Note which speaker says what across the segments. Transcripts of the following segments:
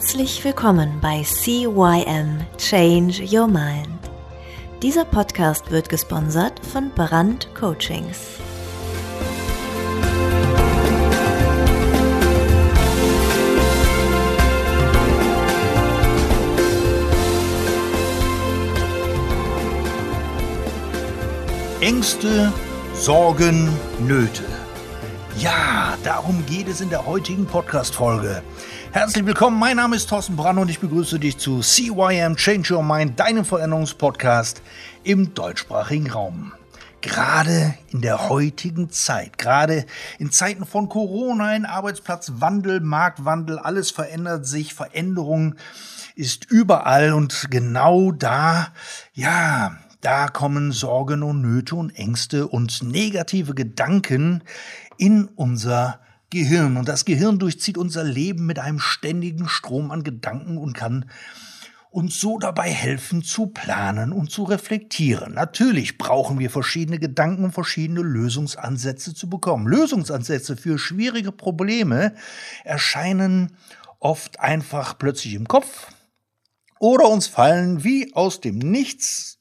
Speaker 1: Herzlich willkommen bei CYM Change Your Mind. Dieser Podcast wird gesponsert von Brand Coachings.
Speaker 2: Ängste, Sorgen, Nöte. Ja, darum geht es in der heutigen Podcast-Folge. Herzlich willkommen, mein Name ist Thorsten Brann und ich begrüße dich zu CYM Change Your Mind, deinem Veränderungspodcast im deutschsprachigen Raum. Gerade in der heutigen Zeit, gerade in Zeiten von Corona, ein Arbeitsplatzwandel, Marktwandel, alles verändert sich, Veränderung ist überall und genau da, ja, da kommen Sorgen und Nöte und Ängste und negative Gedanken in unser Gehirn. Und das Gehirn durchzieht unser Leben mit einem ständigen Strom an Gedanken und kann uns so dabei helfen zu planen und zu reflektieren. Natürlich brauchen wir verschiedene Gedanken, um verschiedene Lösungsansätze zu bekommen. Lösungsansätze für schwierige Probleme erscheinen oft einfach plötzlich im Kopf oder uns fallen wie aus dem Nichts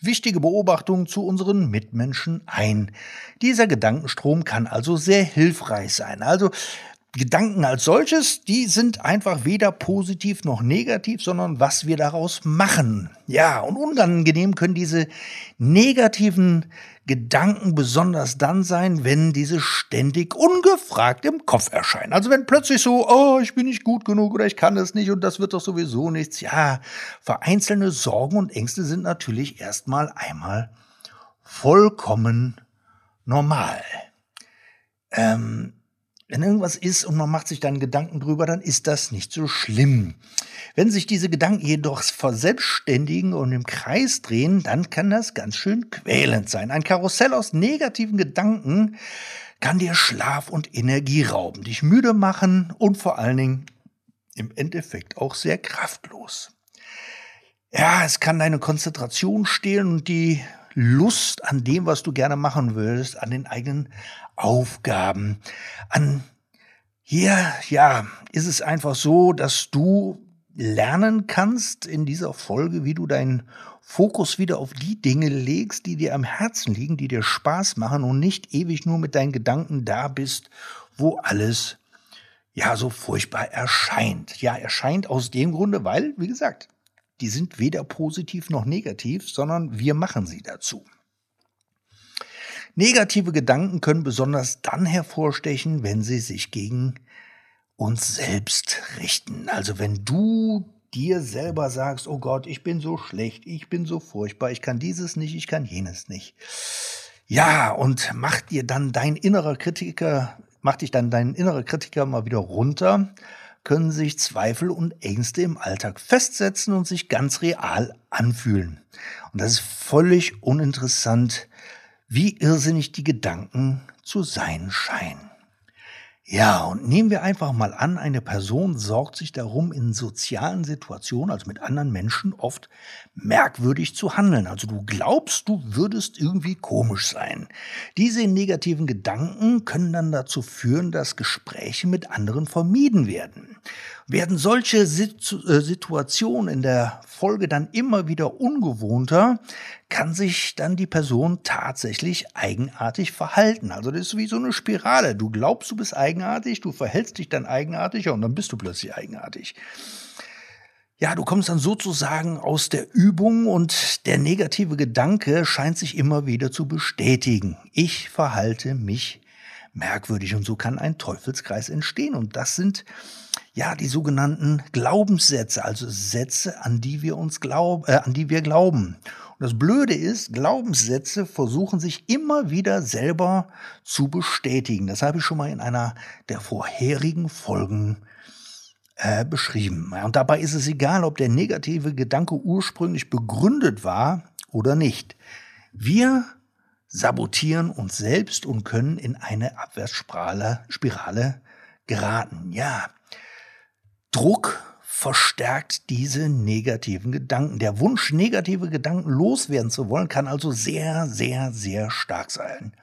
Speaker 2: wichtige Beobachtungen zu unseren Mitmenschen ein. Dieser Gedankenstrom kann also sehr hilfreich sein. Also Gedanken als solches, die sind einfach weder positiv noch negativ, sondern was wir daraus machen. Ja, und unangenehm können diese negativen Gedanken besonders dann sein, wenn diese ständig ungefragt im Kopf erscheinen. Also wenn plötzlich so, oh, ich bin nicht gut genug oder ich kann das nicht und das wird doch sowieso nichts. Ja, vereinzelte Sorgen und Ängste sind natürlich erstmal einmal vollkommen normal. Ähm, wenn irgendwas ist und man macht sich dann Gedanken drüber, dann ist das nicht so schlimm. Wenn sich diese Gedanken jedoch verselbstständigen und im Kreis drehen, dann kann das ganz schön quälend sein. Ein Karussell aus negativen Gedanken kann dir Schlaf und Energie rauben, dich müde machen und vor allen Dingen im Endeffekt auch sehr kraftlos. Ja, es kann deine Konzentration stehlen und die Lust an dem, was du gerne machen würdest, an den eigenen Aufgaben, an hier, ja, ist es einfach so, dass du lernen kannst in dieser Folge, wie du deinen Fokus wieder auf die Dinge legst, die dir am Herzen liegen, die dir Spaß machen und nicht ewig nur mit deinen Gedanken da bist, wo alles ja so furchtbar erscheint. Ja, erscheint aus dem Grunde, weil, wie gesagt, die sind weder positiv noch negativ, sondern wir machen sie dazu. Negative Gedanken können besonders dann hervorstechen, wenn sie sich gegen uns selbst richten. Also wenn du dir selber sagst, oh Gott, ich bin so schlecht, ich bin so furchtbar, ich kann dieses nicht, ich kann jenes nicht. Ja, und mach dir dann dein innerer Kritiker, mach dich dann dein innerer Kritiker mal wieder runter, können sich Zweifel und Ängste im Alltag festsetzen und sich ganz real anfühlen. Und das ist völlig uninteressant, wie irrsinnig die Gedanken zu sein scheinen. Ja, und nehmen wir einfach mal an, eine Person sorgt sich darum, in sozialen Situationen, also mit anderen Menschen, oft merkwürdig zu handeln. Also du glaubst, du würdest irgendwie komisch sein. Diese negativen Gedanken können dann dazu führen, dass Gespräche mit anderen vermieden werden. Werden solche äh, Situationen in der Folge dann immer wieder ungewohnter, kann sich dann die Person tatsächlich eigenartig verhalten. Also das ist wie so eine Spirale. Du glaubst, du bist eigenartig, du verhältst dich dann eigenartiger und dann bist du plötzlich eigenartig. Ja, du kommst dann sozusagen aus der Übung und der negative Gedanke scheint sich immer wieder zu bestätigen. Ich verhalte mich merkwürdig und so kann ein Teufelskreis entstehen und das sind ja, die sogenannten Glaubenssätze, also Sätze, an die wir uns glauben, äh, an die wir glauben. Und das Blöde ist, Glaubenssätze versuchen sich immer wieder selber zu bestätigen. Das habe ich schon mal in einer der vorherigen Folgen äh, beschrieben. Und dabei ist es egal, ob der negative Gedanke ursprünglich begründet war oder nicht. Wir sabotieren uns selbst und können in eine Abwärtsspirale Spirale geraten. Ja, Druck verstärkt diese negativen Gedanken. Der Wunsch, negative Gedanken loswerden zu wollen, kann also sehr, sehr, sehr stark sein.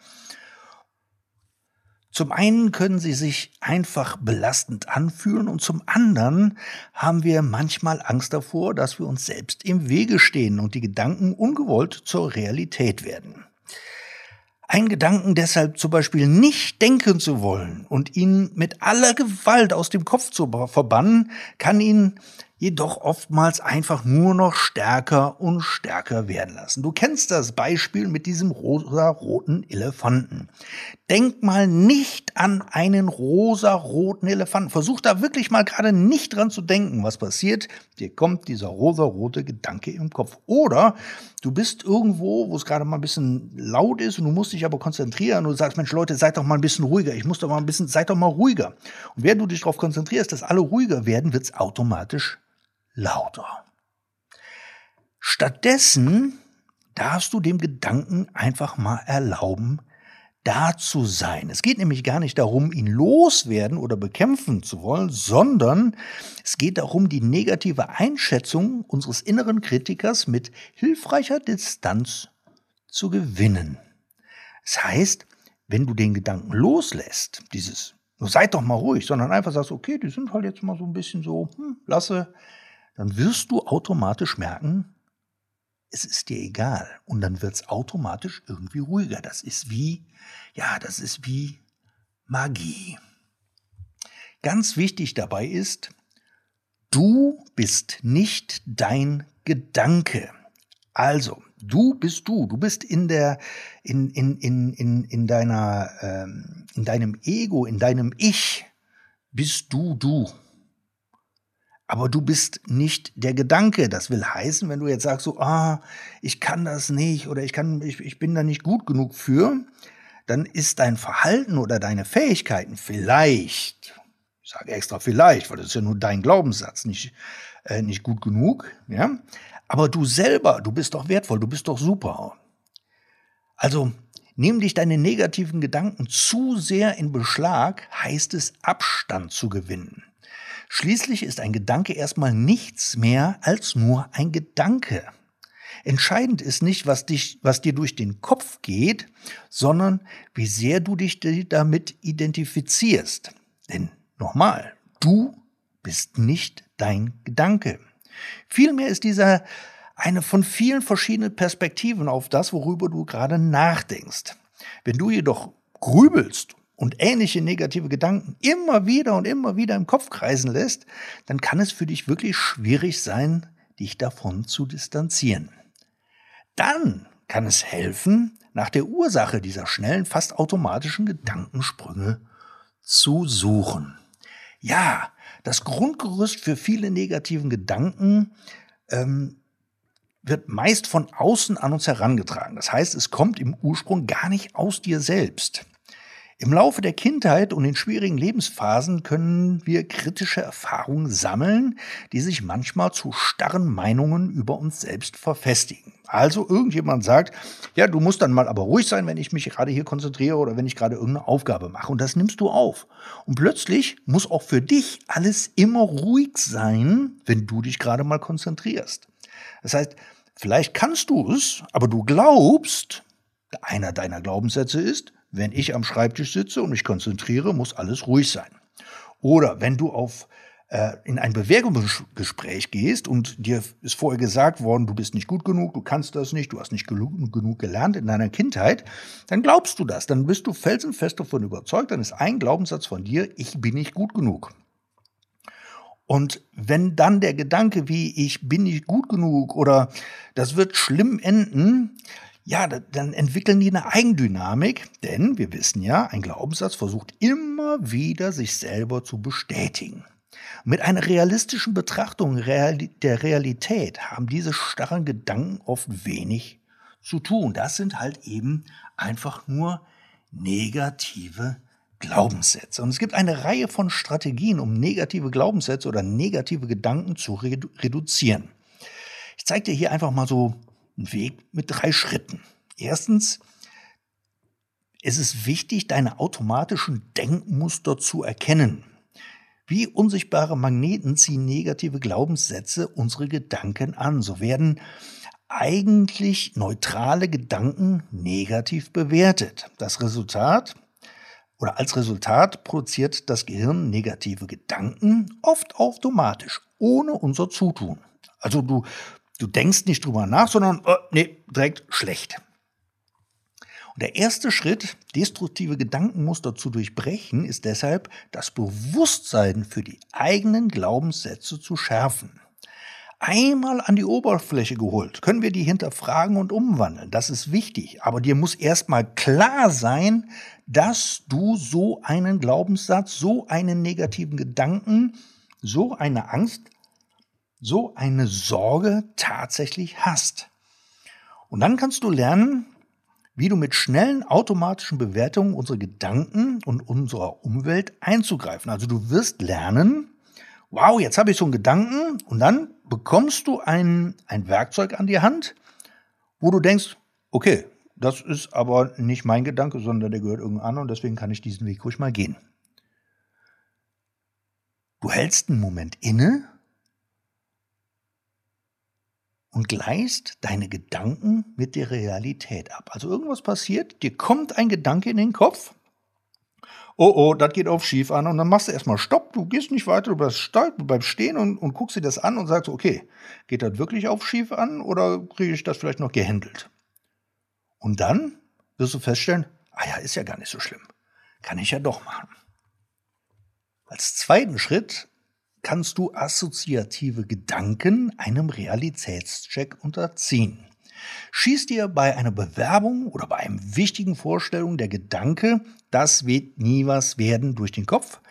Speaker 2: Zum einen können sie sich einfach belastend anfühlen und zum anderen haben wir manchmal Angst davor, dass wir uns selbst im Wege stehen und die Gedanken ungewollt zur Realität werden. Ein Gedanken deshalb zum Beispiel nicht denken zu wollen und ihn mit aller Gewalt aus dem Kopf zu verbannen, kann ihn jedoch oftmals einfach nur noch stärker und stärker werden lassen. Du kennst das Beispiel mit diesem rosa-roten Elefanten. Denk mal nicht an einen rosa-roten Elefanten. Versuch da wirklich mal gerade nicht dran zu denken, was passiert. Dir kommt dieser rosa-rote Gedanke im Kopf. Oder du bist irgendwo, wo es gerade mal ein bisschen laut ist und du musst dich aber konzentrieren und du sagst, Mensch Leute, seid doch mal ein bisschen ruhiger. Ich muss doch mal ein bisschen, seid doch mal ruhiger. Und während du dich darauf konzentrierst, dass alle ruhiger werden, wird es automatisch lauter. Stattdessen darfst du dem Gedanken einfach mal erlauben, da zu sein. Es geht nämlich gar nicht darum, ihn loswerden oder bekämpfen zu wollen, sondern es geht darum, die negative Einschätzung unseres inneren Kritikers mit hilfreicher Distanz zu gewinnen. Das heißt, wenn du den Gedanken loslässt, dieses, seid doch mal ruhig, sondern einfach sagst, okay, die sind halt jetzt mal so ein bisschen so, hm, lasse, dann wirst du automatisch merken, es ist dir egal. Und dann wird es automatisch irgendwie ruhiger. Das ist wie, ja, das ist wie Magie. Ganz wichtig dabei ist, du bist nicht dein Gedanke. Also, du bist du. Du bist in der, in, in, in, in, in deiner, ähm, in deinem Ego, in deinem Ich, bist du du. Aber du bist nicht der Gedanke. Das will heißen, wenn du jetzt sagst so, ah, ich kann das nicht oder ich kann, ich, ich bin da nicht gut genug für, dann ist dein Verhalten oder deine Fähigkeiten vielleicht, ich sage extra vielleicht, weil das ist ja nur dein Glaubenssatz, nicht, äh, nicht gut genug, ja. Aber du selber, du bist doch wertvoll, du bist doch super. Also, Nimm dich deine negativen Gedanken zu sehr in Beschlag, heißt es Abstand zu gewinnen. Schließlich ist ein Gedanke erstmal nichts mehr als nur ein Gedanke. Entscheidend ist nicht, was, dich, was dir durch den Kopf geht, sondern wie sehr du dich damit identifizierst. Denn nochmal, du bist nicht dein Gedanke. Vielmehr ist dieser eine von vielen verschiedenen Perspektiven auf das, worüber du gerade nachdenkst. Wenn du jedoch grübelst und ähnliche negative Gedanken immer wieder und immer wieder im Kopf kreisen lässt, dann kann es für dich wirklich schwierig sein, dich davon zu distanzieren. Dann kann es helfen, nach der Ursache dieser schnellen, fast automatischen Gedankensprünge zu suchen. Ja, das Grundgerüst für viele negativen Gedanken ähm, wird meist von außen an uns herangetragen. Das heißt, es kommt im Ursprung gar nicht aus dir selbst. Im Laufe der Kindheit und in schwierigen Lebensphasen können wir kritische Erfahrungen sammeln, die sich manchmal zu starren Meinungen über uns selbst verfestigen. Also irgendjemand sagt, ja, du musst dann mal aber ruhig sein, wenn ich mich gerade hier konzentriere oder wenn ich gerade irgendeine Aufgabe mache. Und das nimmst du auf. Und plötzlich muss auch für dich alles immer ruhig sein, wenn du dich gerade mal konzentrierst. Das heißt, vielleicht kannst du es, aber du glaubst, einer deiner Glaubenssätze ist, wenn ich am Schreibtisch sitze und mich konzentriere, muss alles ruhig sein. Oder wenn du auf äh, in ein Bewerbungsgespräch gehst und dir ist vorher gesagt worden, du bist nicht gut genug, du kannst das nicht, du hast nicht genug, genug gelernt in deiner Kindheit, dann glaubst du das, dann bist du felsenfest davon überzeugt, dann ist ein Glaubenssatz von dir, ich bin nicht gut genug. Und wenn dann der Gedanke wie ich bin nicht gut genug oder das wird schlimm enden, ja, dann entwickeln die eine Eigendynamik, denn wir wissen ja, ein Glaubenssatz versucht immer wieder sich selber zu bestätigen. Mit einer realistischen Betrachtung der Realität haben diese starren Gedanken oft wenig zu tun. Das sind halt eben einfach nur negative Glaubenssätze. Und es gibt eine Reihe von Strategien, um negative Glaubenssätze oder negative Gedanken zu redu reduzieren. Ich zeige dir hier einfach mal so einen Weg mit drei Schritten. Erstens, es ist wichtig, deine automatischen Denkmuster zu erkennen. Wie unsichtbare Magneten ziehen negative Glaubenssätze unsere Gedanken an. So werden eigentlich neutrale Gedanken negativ bewertet. Das Resultat? oder als Resultat produziert das Gehirn negative Gedanken, oft automatisch, ohne unser Zutun. Also du, du denkst nicht drüber nach, sondern, oh, nee, direkt schlecht. Und der erste Schritt, destruktive Gedankenmuster zu durchbrechen, ist deshalb, das Bewusstsein für die eigenen Glaubenssätze zu schärfen. Einmal an die Oberfläche geholt, können wir die hinterfragen und umwandeln. Das ist wichtig. Aber dir muss erstmal klar sein, dass du so einen Glaubenssatz, so einen negativen Gedanken, so eine Angst, so eine Sorge tatsächlich hast. Und dann kannst du lernen, wie du mit schnellen automatischen Bewertungen unsere Gedanken und unserer Umwelt einzugreifen. Also du wirst lernen, wow, jetzt habe ich so einen Gedanken und dann bekommst du ein, ein Werkzeug an die Hand, wo du denkst, okay, das ist aber nicht mein Gedanke, sondern der gehört irgendeinem anderen und deswegen kann ich diesen Weg ruhig mal gehen. Du hältst einen Moment inne und gleichst deine Gedanken mit der Realität ab. Also irgendwas passiert, dir kommt ein Gedanke in den Kopf. Oh, oh, das geht auf schief an. Und dann machst du erstmal Stopp, du gehst nicht weiter, du bleibst, du bleibst stehen und, und guckst dir das an und sagst, okay, geht das wirklich auf schief an oder kriege ich das vielleicht noch gehandelt? Und dann wirst du feststellen, ah ja, ist ja gar nicht so schlimm. Kann ich ja doch machen. Als zweiten Schritt kannst du assoziative Gedanken einem Realitätscheck unterziehen. Schießt dir bei einer Bewerbung oder bei einem wichtigen Vorstellung der Gedanke, das wird nie was werden durch den Kopf,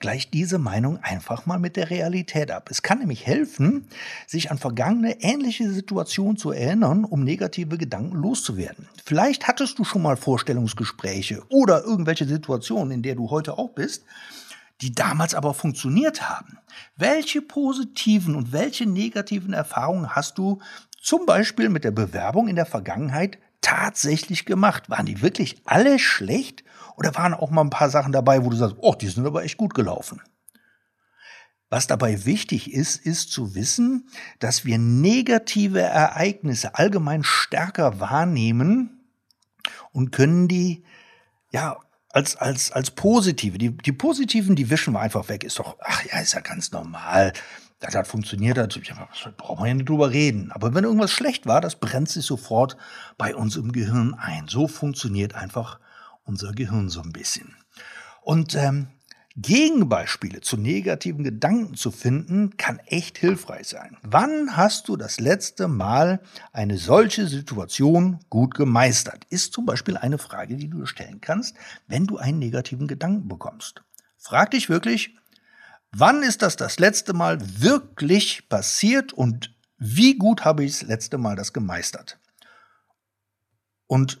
Speaker 2: gleicht diese Meinung einfach mal mit der Realität ab. Es kann nämlich helfen, sich an vergangene ähnliche Situationen zu erinnern, um negative Gedanken loszuwerden. Vielleicht hattest du schon mal Vorstellungsgespräche oder irgendwelche Situationen, in der du heute auch bist, die damals aber funktioniert haben. Welche positiven und welche negativen Erfahrungen hast du zum Beispiel mit der Bewerbung in der Vergangenheit tatsächlich gemacht? Waren die wirklich alle schlecht oder waren auch mal ein paar Sachen dabei, wo du sagst, oh, die sind aber echt gut gelaufen? Was dabei wichtig ist, ist zu wissen, dass wir negative Ereignisse allgemein stärker wahrnehmen und können die ja als, als, als positive. Die, die positiven, die wischen wir einfach weg. Ist doch, ach ja, ist ja ganz normal. Das hat funktioniert, das brauchen wir ja nicht drüber reden. Aber wenn irgendwas schlecht war, das brennt sich sofort bei uns im Gehirn ein. So funktioniert einfach unser Gehirn so ein bisschen. Und ähm, Gegenbeispiele zu negativen Gedanken zu finden, kann echt hilfreich sein. Wann hast du das letzte Mal eine solche Situation gut gemeistert? Ist zum Beispiel eine Frage, die du stellen kannst, wenn du einen negativen Gedanken bekommst. Frag dich wirklich, wann ist das das letzte Mal wirklich passiert und wie gut habe ich das letzte Mal das gemeistert? Und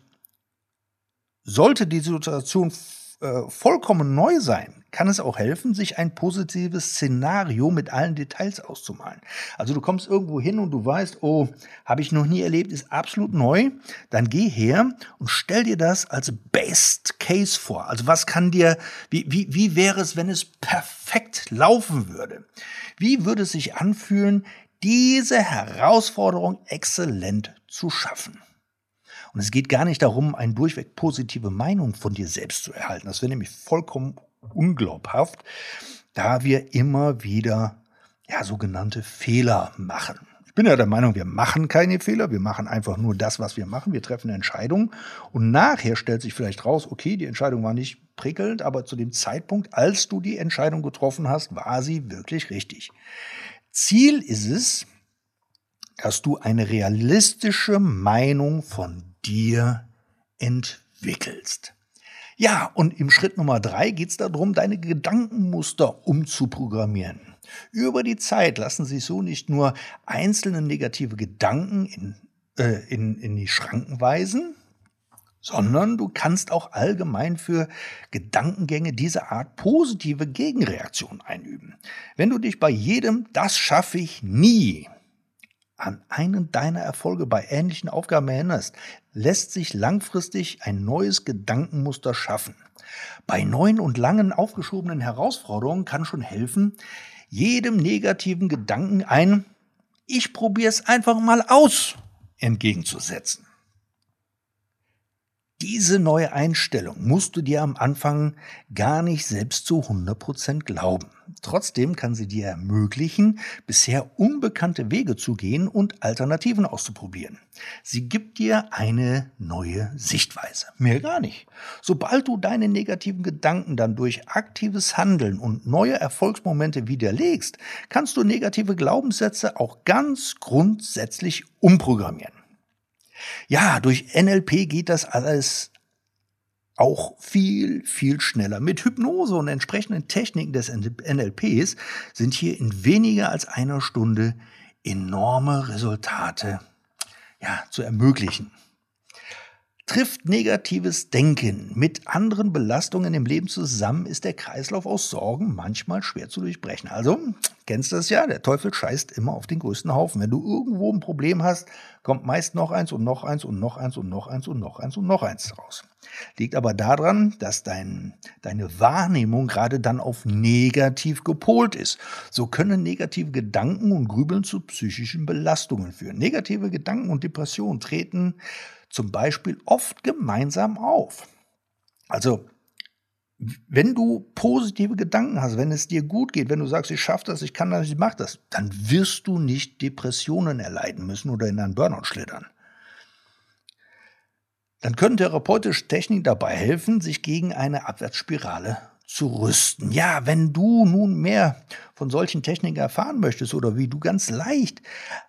Speaker 2: sollte die Situation äh, vollkommen neu sein, kann es auch helfen, sich ein positives Szenario mit allen Details auszumalen. Also du kommst irgendwo hin und du weißt, oh, habe ich noch nie erlebt, ist absolut neu. Dann geh her und stell dir das als Best Case vor. Also was kann dir, wie, wie, wie wäre es, wenn es perfekt laufen würde? Wie würde es sich anfühlen, diese Herausforderung exzellent zu schaffen? Und es geht gar nicht darum, eine durchweg positive Meinung von dir selbst zu erhalten. Das wäre nämlich vollkommen unglaubhaft, da wir immer wieder ja, sogenannte Fehler machen. Ich bin ja der Meinung, wir machen keine Fehler, wir machen einfach nur das, was wir machen. Wir treffen eine Entscheidung und nachher stellt sich vielleicht raus, okay, die Entscheidung war nicht prickelnd, aber zu dem Zeitpunkt, als du die Entscheidung getroffen hast, war sie wirklich richtig. Ziel ist es, dass du eine realistische Meinung von dir entwickelst. Ja, und im Schritt Nummer drei geht es darum, deine Gedankenmuster umzuprogrammieren. Über die Zeit lassen sich so nicht nur einzelne negative Gedanken in, äh, in, in die Schranken weisen, sondern du kannst auch allgemein für Gedankengänge dieser Art positive Gegenreaktionen einüben. Wenn du dich bei jedem Das schaffe ich nie an einen deiner Erfolge bei ähnlichen Aufgaben erinnerst, lässt sich langfristig ein neues Gedankenmuster schaffen. Bei neuen und langen aufgeschobenen Herausforderungen kann schon helfen, jedem negativen Gedanken ein Ich probier's einfach mal aus entgegenzusetzen. Die Diese neue Einstellung musst du dir am Anfang gar nicht selbst zu 100% glauben. Trotzdem kann sie dir ermöglichen, bisher unbekannte Wege zu gehen und Alternativen auszuprobieren. Sie gibt dir eine neue Sichtweise. Mehr gar nicht. Sobald du deine negativen Gedanken dann durch aktives Handeln und neue Erfolgsmomente widerlegst, kannst du negative Glaubenssätze auch ganz grundsätzlich umprogrammieren. Ja, durch NLP geht das alles auch viel, viel schneller. Mit Hypnose und entsprechenden Techniken des NLPs sind hier in weniger als einer Stunde enorme Resultate ja, zu ermöglichen. Trifft negatives Denken mit anderen Belastungen im Leben zusammen, ist der Kreislauf aus Sorgen manchmal schwer zu durchbrechen. Also, kennst das ja, der Teufel scheißt immer auf den größten Haufen. Wenn du irgendwo ein Problem hast, kommt meist noch eins und noch eins und noch eins und noch eins und noch eins und noch eins raus. Liegt aber daran, dass dein, deine Wahrnehmung gerade dann auf negativ gepolt ist. So können negative Gedanken und Grübeln zu psychischen Belastungen führen. Negative Gedanken und Depressionen treten zum Beispiel oft gemeinsam auf. Also, wenn du positive Gedanken hast, wenn es dir gut geht, wenn du sagst, ich schaffe das, ich kann das, ich mache das, dann wirst du nicht Depressionen erleiden müssen oder in einen Burnout schlittern. Dann können therapeutische Techniken dabei helfen, sich gegen eine Abwärtsspirale zu rüsten. Ja, wenn du nun mehr von solchen Techniken erfahren möchtest oder wie du ganz leicht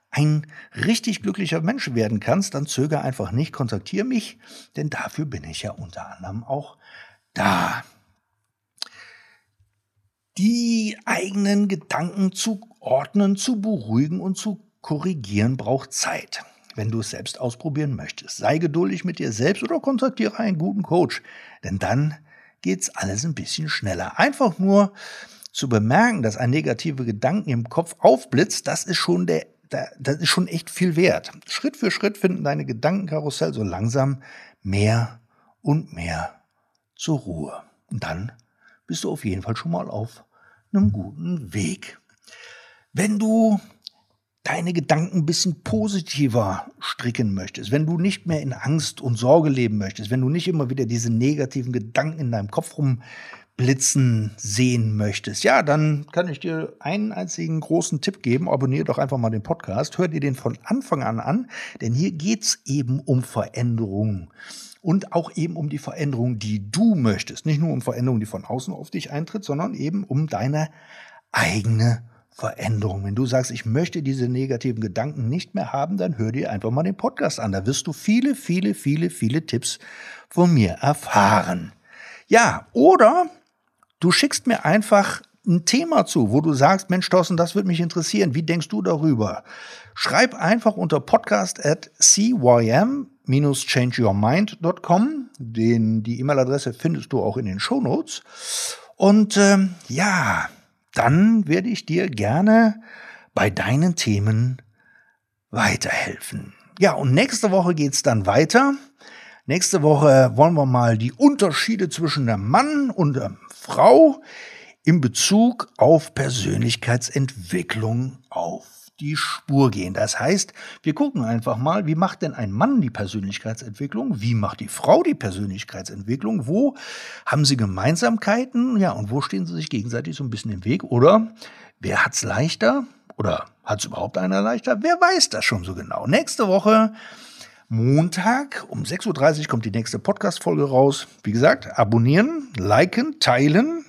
Speaker 2: ein richtig glücklicher Mensch werden kannst, dann zöger einfach nicht, kontaktiere mich, denn dafür bin ich ja unter anderem auch da. Die eigenen Gedanken zu ordnen, zu beruhigen und zu korrigieren braucht Zeit. Wenn du es selbst ausprobieren möchtest, sei geduldig mit dir selbst oder kontaktiere einen guten Coach, denn dann geht's alles ein bisschen schneller. Einfach nur zu bemerken, dass ein negative Gedanken im Kopf aufblitzt, das ist schon der das ist schon echt viel wert. Schritt für Schritt finden deine Gedankenkarussell so langsam mehr und mehr zur Ruhe. Und dann bist du auf jeden Fall schon mal auf einem guten Weg. Wenn du deine Gedanken ein bisschen positiver stricken möchtest, wenn du nicht mehr in Angst und Sorge leben möchtest, wenn du nicht immer wieder diese negativen Gedanken in deinem Kopf rum blitzen sehen möchtest, ja, dann kann ich dir einen einzigen großen Tipp geben. Abonniere doch einfach mal den Podcast. Hör dir den von Anfang an an, denn hier geht's eben um Veränderungen. Und auch eben um die Veränderung, die du möchtest. Nicht nur um Veränderung, die von außen auf dich eintritt, sondern eben um deine eigene Veränderung. Wenn du sagst, ich möchte diese negativen Gedanken nicht mehr haben, dann hör dir einfach mal den Podcast an. Da wirst du viele, viele, viele, viele Tipps von mir erfahren. Ja, oder Du schickst mir einfach ein Thema zu, wo du sagst, Mensch, Thorsten, das würde mich interessieren. Wie denkst du darüber? Schreib einfach unter podcast at cym-changeyourmind.com. Die E-Mail-Adresse findest du auch in den Show Notes. Und ähm, ja, dann werde ich dir gerne bei deinen Themen weiterhelfen. Ja, und nächste Woche geht's dann weiter. Nächste Woche wollen wir mal die Unterschiede zwischen dem Mann und der Frau in Bezug auf Persönlichkeitsentwicklung auf die Spur gehen. Das heißt, wir gucken einfach mal, wie macht denn ein Mann die Persönlichkeitsentwicklung? Wie macht die Frau die Persönlichkeitsentwicklung? Wo haben sie Gemeinsamkeiten? Ja, und wo stehen sie sich gegenseitig so ein bisschen im Weg? Oder wer hat's leichter? Oder hat's überhaupt einer leichter? Wer weiß das schon so genau? Nächste Woche Montag um 6.30 Uhr kommt die nächste Podcast-Folge raus. Wie gesagt, abonnieren, liken, teilen.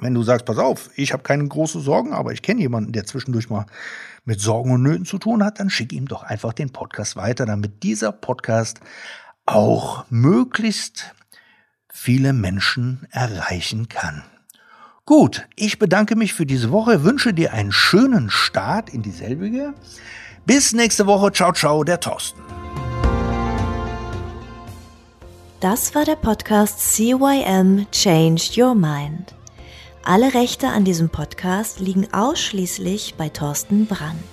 Speaker 2: Wenn du sagst, pass auf, ich habe keine großen Sorgen, aber ich kenne jemanden, der zwischendurch mal mit Sorgen und Nöten zu tun hat, dann schick ihm doch einfach den Podcast weiter, damit dieser Podcast auch möglichst viele Menschen erreichen kann. Gut, ich bedanke mich für diese Woche, wünsche dir einen schönen Start in dieselbige. Bis nächste Woche. Ciao, ciao, der Thorsten.
Speaker 1: Das war der Podcast CYM Changed Your Mind. Alle Rechte an diesem Podcast liegen ausschließlich bei Thorsten Brandt.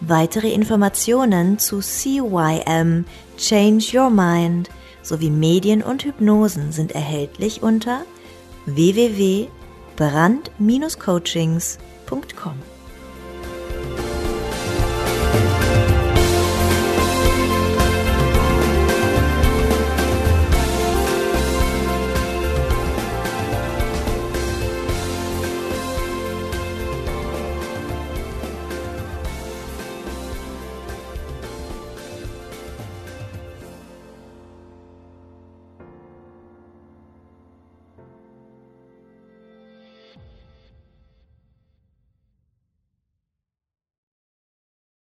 Speaker 1: Weitere Informationen zu CYM Change Your Mind sowie Medien und Hypnosen sind erhältlich unter www.brand-coachings.com.